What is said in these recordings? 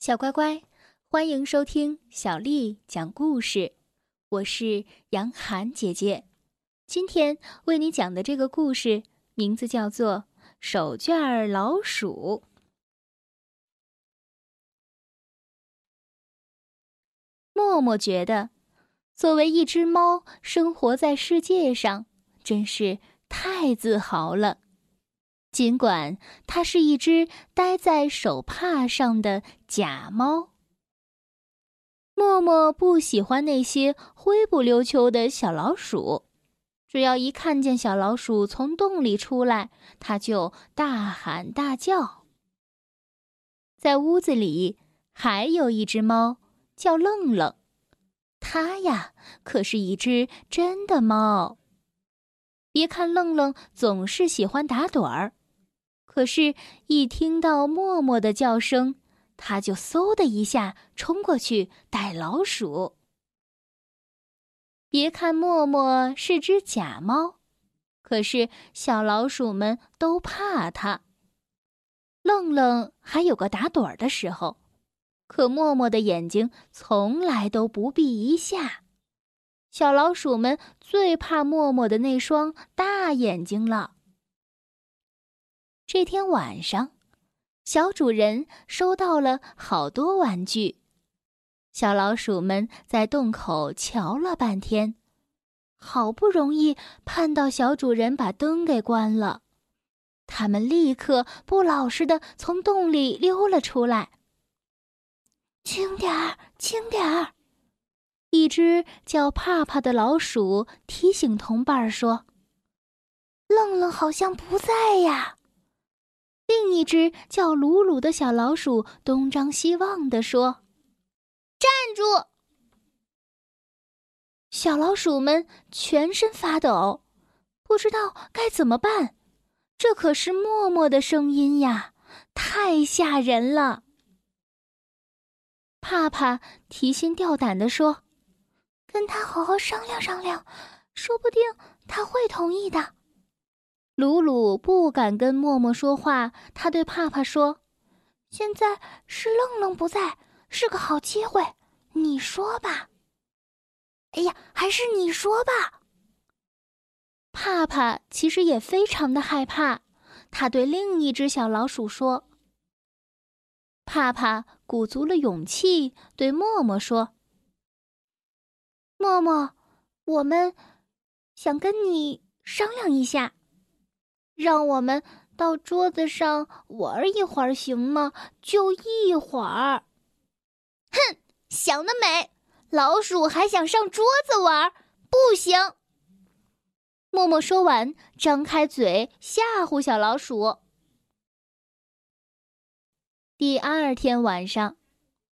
小乖乖，欢迎收听小丽讲故事。我是杨涵姐姐，今天为你讲的这个故事名字叫做《手绢儿老鼠》。默默觉得，作为一只猫，生活在世界上真是太自豪了。尽管它是一只待在手帕上的假猫，默默不喜欢那些灰不溜秋的小老鼠。只要一看见小老鼠从洞里出来，它就大喊大叫。在屋子里还有一只猫，叫愣愣，它呀可是一只真的猫。别看愣愣总是喜欢打盹儿。可是，一听到默默的叫声，他就嗖的一下冲过去逮老鼠。别看默默是只假猫，可是小老鼠们都怕它。愣愣还有个打盹儿的时候，可默默的眼睛从来都不闭一下。小老鼠们最怕默默的那双大眼睛了。这天晚上，小主人收到了好多玩具。小老鼠们在洞口瞧了半天，好不容易盼到小主人把灯给关了，他们立刻不老实的从洞里溜了出来。轻点儿，轻点儿！一只叫帕帕的老鼠提醒同伴说：“愣愣好像不在呀。”另一只叫鲁鲁的小老鼠东张西望地说：“站住！”小老鼠们全身发抖，不知道该怎么办。这可是默默的声音呀，太吓人了。帕帕提心吊胆地说：“跟他好好商量商量，说不定他会同意的。”鲁鲁不敢跟默默说话，他对帕帕说：“现在是愣愣不在，是个好机会，你说吧。”“哎呀，还是你说吧。”帕帕其实也非常的害怕，他对另一只小老鼠说：“帕帕鼓足了勇气对默默说：‘默默，我们想跟你商量一下。’”让我们到桌子上玩一会儿行吗？就一会儿。哼，想得美！老鼠还想上桌子玩？不行！默默说完，张开嘴吓唬小老鼠。第二天晚上，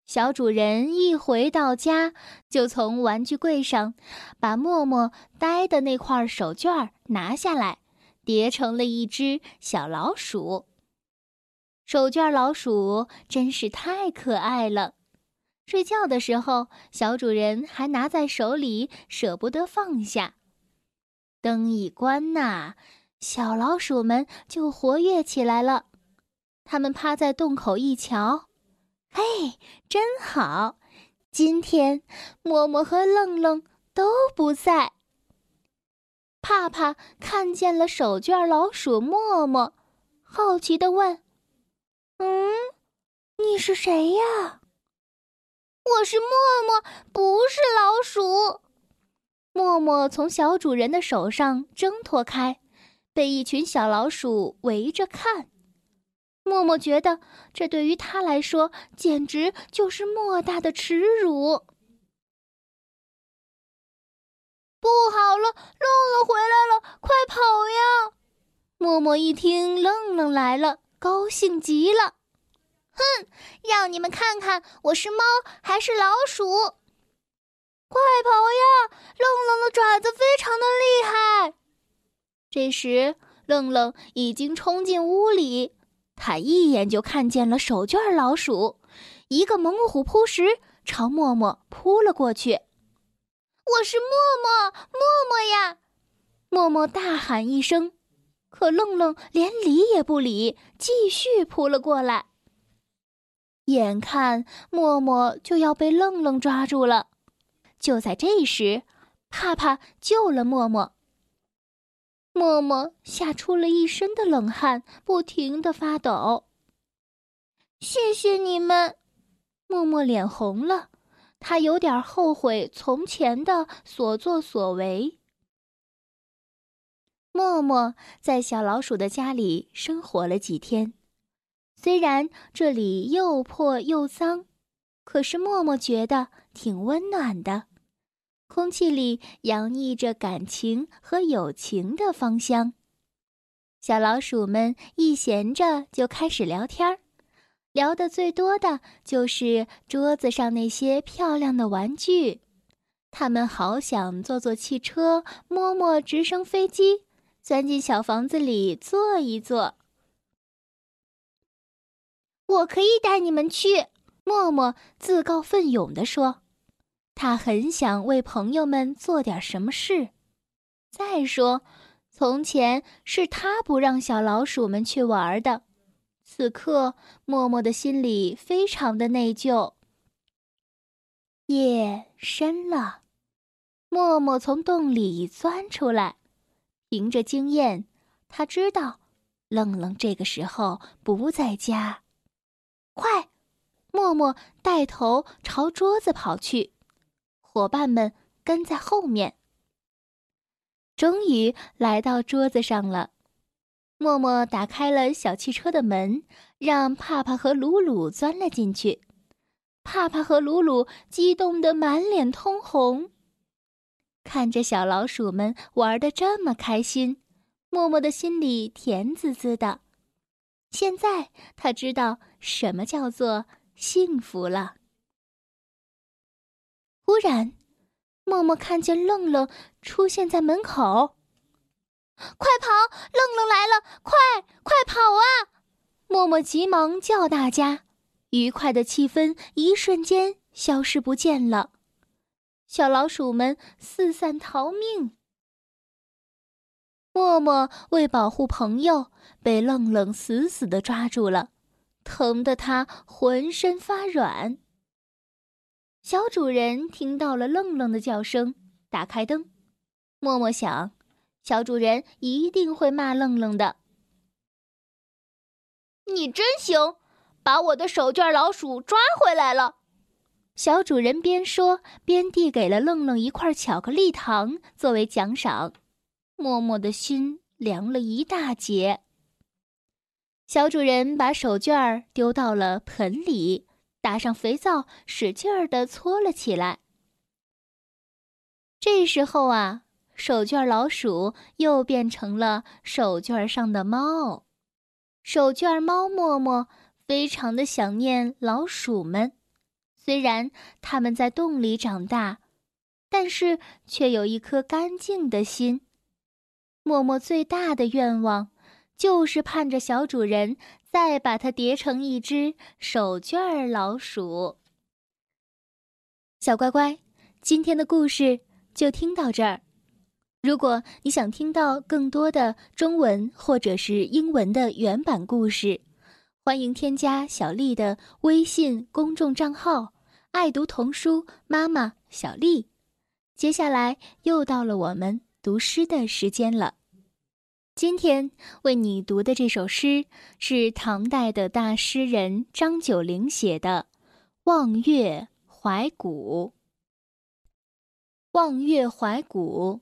小主人一回到家，就从玩具柜上把默默呆的那块手绢拿下来。叠成了一只小老鼠。手绢老鼠真是太可爱了。睡觉的时候，小主人还拿在手里，舍不得放下。灯一关呐，小老鼠们就活跃起来了。它们趴在洞口一瞧，嘿，真好！今天默默和愣愣都不在。帕帕看见了手绢老鼠默默，好奇的问：“嗯，你是谁呀？”“我是默默，不是老鼠。”默默从小主人的手上挣脱开，被一群小老鼠围着看。默默觉得这对于他来说简直就是莫大的耻辱。不好了，愣愣回来了，快跑呀！默默一听愣愣来了，高兴极了。哼，让你们看看我是猫还是老鼠！快跑呀！愣愣的爪子非常的厉害。这时，愣愣已经冲进屋里，他一眼就看见了手绢老鼠，一个猛虎扑食，朝默默扑了过去。我是默默，默默呀！默默大喊一声，可愣愣连理也不理，继续扑了过来。眼看默默就要被愣愣抓住了，就在这时，帕帕救了默默。默默吓出了一身的冷汗，不停的发抖。谢谢你们，默默脸红了，他有点后悔从前的所作所为。默默在小老鼠的家里生活了几天。虽然这里又破又脏，可是默默觉得挺温暖的，空气里洋溢着感情和友情的芳香。小老鼠们一闲着就开始聊天儿，聊得最多的就是桌子上那些漂亮的玩具。他们好想坐坐汽车，摸摸直升飞机，钻进小房子里坐一坐。我可以带你们去，默默自告奋勇地说：“他很想为朋友们做点什么事。再说，从前是他不让小老鼠们去玩的。此刻，默默的心里非常的内疚。”夜深了，默默从洞里钻出来，凭着经验，他知道，愣愣这个时候不在家。快！默默带头朝桌子跑去，伙伴们跟在后面。终于来到桌子上了，默默打开了小汽车的门，让帕帕和鲁鲁钻了进去。帕帕和鲁鲁激动得满脸通红，看着小老鼠们玩的这么开心，默默的心里甜滋滋的。现在他知道什么叫做幸福了。忽然，默默看见愣愣出现在门口，快跑！愣愣来了，快快跑啊！默默急忙叫大家，愉快的气氛一瞬间消失不见了，小老鼠们四散逃命。默默为保护朋友，被愣愣死死的抓住了，疼得他浑身发软。小主人听到了愣愣的叫声，打开灯。默默想，小主人一定会骂愣愣的。你真行，把我的手绢老鼠抓回来了。小主人边说边递给了愣愣一块巧克力糖作为奖赏。默默的心凉了一大截。小主人把手绢儿丢到了盆里，打上肥皂，使劲儿的搓了起来。这时候啊，手绢老鼠又变成了手绢上的猫。手绢猫默默非常的想念老鼠们，虽然它们在洞里长大，但是却有一颗干净的心。默默最大的愿望，就是盼着小主人再把它叠成一只手绢老鼠。小乖乖，今天的故事就听到这儿。如果你想听到更多的中文或者是英文的原版故事，欢迎添加小丽的微信公众账号“爱读童书妈妈小丽”。接下来又到了我们读诗的时间了。今天为你读的这首诗是唐代的大诗人张九龄写的《望月怀古》。《望月怀古》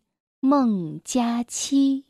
孟佳期。